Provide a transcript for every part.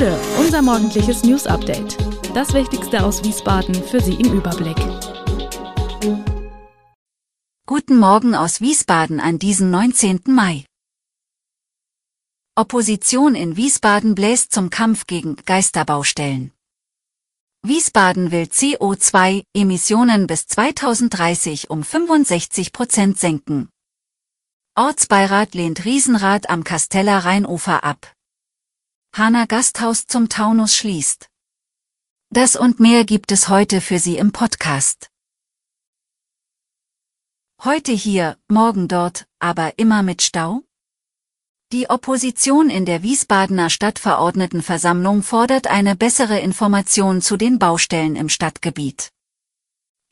Gude, unser morgendliches News Update. Das Wichtigste aus Wiesbaden für Sie im Überblick. Guten Morgen aus Wiesbaden an diesem 19. Mai. Opposition in Wiesbaden bläst zum Kampf gegen Geisterbaustellen. Wiesbaden will CO2-Emissionen bis 2030 um 65 Prozent senken. Ortsbeirat lehnt Riesenrad am Kasteller Rheinufer ab. Hanna Gasthaus zum Taunus schließt. Das und mehr gibt es heute für Sie im Podcast. Heute hier, morgen dort, aber immer mit Stau? Die Opposition in der Wiesbadener Stadtverordnetenversammlung fordert eine bessere Information zu den Baustellen im Stadtgebiet.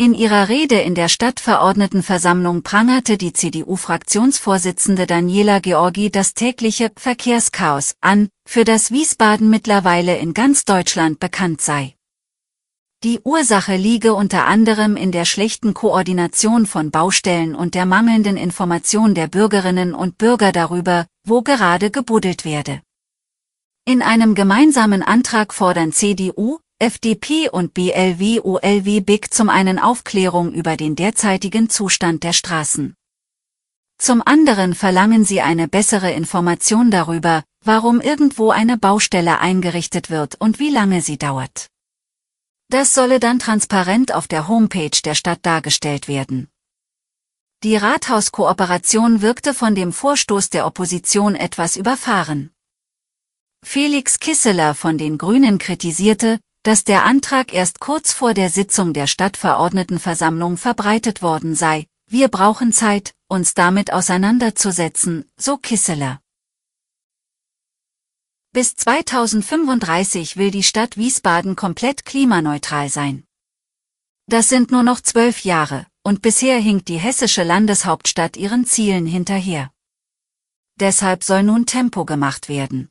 In ihrer Rede in der Stadtverordnetenversammlung prangerte die CDU-Fraktionsvorsitzende Daniela Georgi das tägliche Verkehrschaos an, für das Wiesbaden mittlerweile in ganz Deutschland bekannt sei. Die Ursache liege unter anderem in der schlechten Koordination von Baustellen und der mangelnden Information der Bürgerinnen und Bürger darüber, wo gerade gebuddelt werde. In einem gemeinsamen Antrag fordern CDU, FDP und BLW-OLW BIG zum einen Aufklärung über den derzeitigen Zustand der Straßen. Zum anderen verlangen sie eine bessere Information darüber, warum irgendwo eine Baustelle eingerichtet wird und wie lange sie dauert. Das solle dann transparent auf der Homepage der Stadt dargestellt werden. Die Rathauskooperation wirkte von dem Vorstoß der Opposition etwas überfahren. Felix Kisseler von den Grünen kritisierte, dass der Antrag erst kurz vor der Sitzung der Stadtverordnetenversammlung verbreitet worden sei. Wir brauchen Zeit, uns damit auseinanderzusetzen, so Kisseler. Bis 2035 will die Stadt Wiesbaden komplett klimaneutral sein. Das sind nur noch zwölf Jahre, und bisher hinkt die hessische Landeshauptstadt ihren Zielen hinterher. Deshalb soll nun Tempo gemacht werden.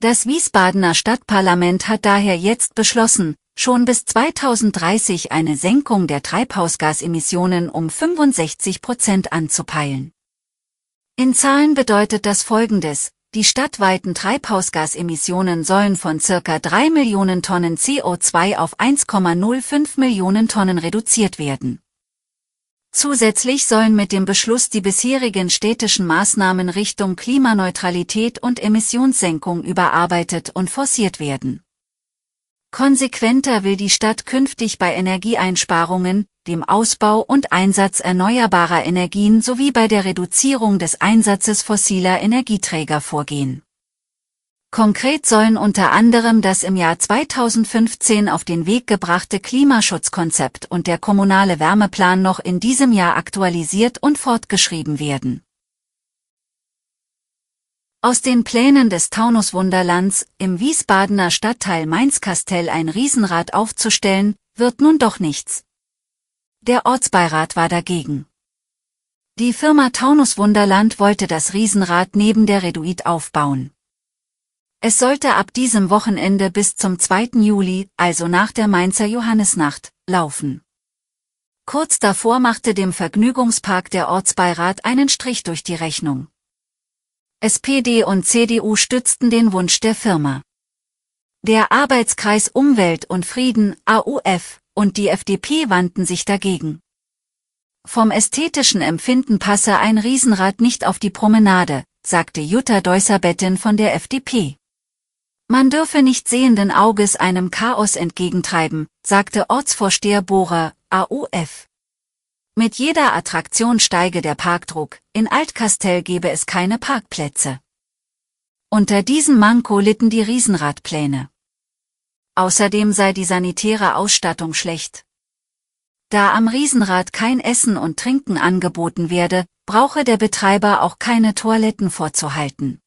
Das Wiesbadener Stadtparlament hat daher jetzt beschlossen, schon bis 2030 eine Senkung der Treibhausgasemissionen um 65 Prozent anzupeilen. In Zahlen bedeutet das folgendes, die stadtweiten Treibhausgasemissionen sollen von circa 3 Millionen Tonnen CO2 auf 1,05 Millionen Tonnen reduziert werden. Zusätzlich sollen mit dem Beschluss die bisherigen städtischen Maßnahmen Richtung Klimaneutralität und Emissionssenkung überarbeitet und forciert werden. Konsequenter will die Stadt künftig bei Energieeinsparungen, dem Ausbau und Einsatz erneuerbarer Energien sowie bei der Reduzierung des Einsatzes fossiler Energieträger vorgehen. Konkret sollen unter anderem das im Jahr 2015 auf den Weg gebrachte Klimaschutzkonzept und der kommunale Wärmeplan noch in diesem Jahr aktualisiert und fortgeschrieben werden. Aus den Plänen des Taunus Wunderlands, im Wiesbadener Stadtteil Mainz-Kastell ein Riesenrad aufzustellen, wird nun doch nichts. Der Ortsbeirat war dagegen. Die Firma Taunus Wunderland wollte das Riesenrad neben der Reduit aufbauen. Es sollte ab diesem Wochenende bis zum 2. Juli, also nach der Mainzer Johannisnacht, laufen. Kurz davor machte dem Vergnügungspark der Ortsbeirat einen Strich durch die Rechnung. SPD und CDU stützten den Wunsch der Firma. Der Arbeitskreis Umwelt und Frieden, AUF, und die FDP wandten sich dagegen. Vom ästhetischen Empfinden passe ein Riesenrad nicht auf die Promenade, sagte Jutta Deusser-Bettin von der FDP. Man dürfe nicht sehenden Auges einem Chaos entgegentreiben, sagte Ortsvorsteher Bohrer, AUF. Mit jeder Attraktion steige der Parkdruck, in Altkastell gebe es keine Parkplätze. Unter diesem Manko litten die Riesenradpläne. Außerdem sei die sanitäre Ausstattung schlecht. Da am Riesenrad kein Essen und Trinken angeboten werde, brauche der Betreiber auch keine Toiletten vorzuhalten.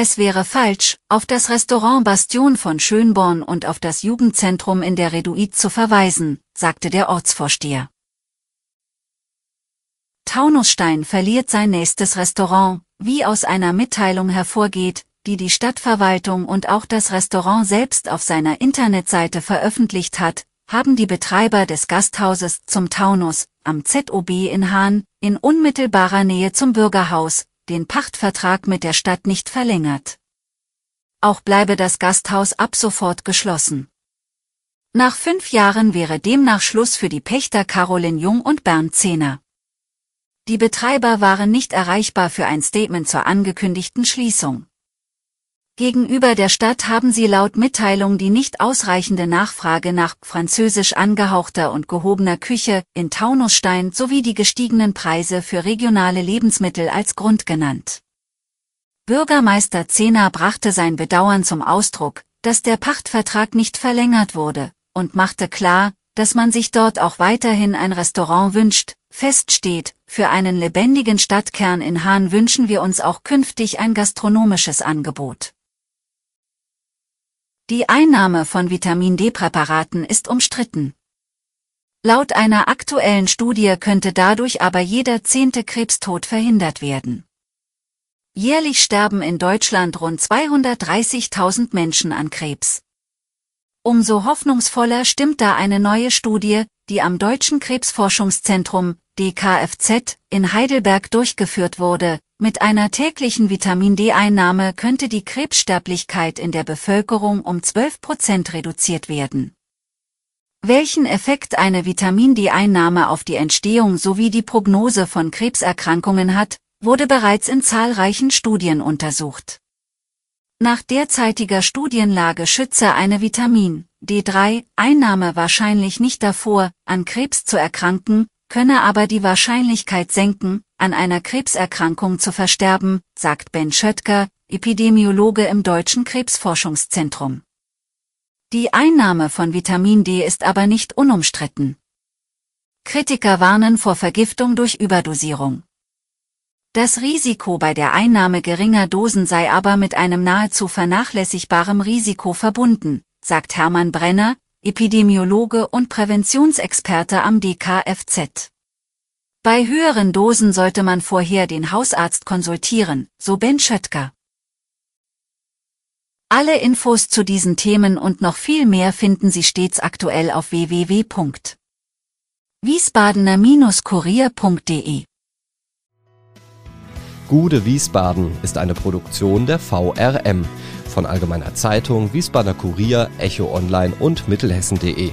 Es wäre falsch, auf das Restaurant Bastion von Schönborn und auf das Jugendzentrum in der Reduit zu verweisen, sagte der Ortsvorsteher. Taunusstein verliert sein nächstes Restaurant, wie aus einer Mitteilung hervorgeht, die die Stadtverwaltung und auch das Restaurant selbst auf seiner Internetseite veröffentlicht hat, haben die Betreiber des Gasthauses zum Taunus, am ZOB in Hahn, in unmittelbarer Nähe zum Bürgerhaus, den Pachtvertrag mit der Stadt nicht verlängert. auch bleibe das Gasthaus ab sofort geschlossen. Nach fünf Jahren wäre demnach Schluss für die Pächter Caroline Jung und Bernd Zehner. Die Betreiber waren nicht erreichbar für ein Statement zur angekündigten Schließung. Gegenüber der Stadt haben sie laut Mitteilung die nicht ausreichende Nachfrage nach französisch angehauchter und gehobener Küche in Taunusstein sowie die gestiegenen Preise für regionale Lebensmittel als Grund genannt. Bürgermeister Zehner brachte sein Bedauern zum Ausdruck, dass der Pachtvertrag nicht verlängert wurde, und machte klar, dass man sich dort auch weiterhin ein Restaurant wünscht, feststeht, für einen lebendigen Stadtkern in Hahn wünschen wir uns auch künftig ein gastronomisches Angebot. Die Einnahme von Vitamin D-Präparaten ist umstritten. Laut einer aktuellen Studie könnte dadurch aber jeder zehnte Krebstod verhindert werden. Jährlich sterben in Deutschland rund 230.000 Menschen an Krebs. Umso hoffnungsvoller stimmt da eine neue Studie, die am Deutschen Krebsforschungszentrum DKFZ in Heidelberg durchgeführt wurde, mit einer täglichen Vitamin D-Einnahme könnte die Krebssterblichkeit in der Bevölkerung um 12 Prozent reduziert werden. Welchen Effekt eine Vitamin D-Einnahme auf die Entstehung sowie die Prognose von Krebserkrankungen hat, wurde bereits in zahlreichen Studien untersucht. Nach derzeitiger Studienlage schütze eine Vitamin D3-Einnahme wahrscheinlich nicht davor, an Krebs zu erkranken, könne aber die Wahrscheinlichkeit senken, an einer Krebserkrankung zu versterben, sagt Ben Schöttger, Epidemiologe im Deutschen Krebsforschungszentrum. Die Einnahme von Vitamin D ist aber nicht unumstritten. Kritiker warnen vor Vergiftung durch Überdosierung. Das Risiko bei der Einnahme geringer Dosen sei aber mit einem nahezu vernachlässigbaren Risiko verbunden, sagt Hermann Brenner, Epidemiologe und Präventionsexperte am DKFZ. Bei höheren Dosen sollte man vorher den Hausarzt konsultieren, so Ben Schöttger. Alle Infos zu diesen Themen und noch viel mehr finden Sie stets aktuell auf www.wiesbadener-kurier.de. Gude Wiesbaden ist eine Produktion der VRM von Allgemeiner Zeitung, Wiesbadener Kurier, Echo Online und Mittelhessen.de.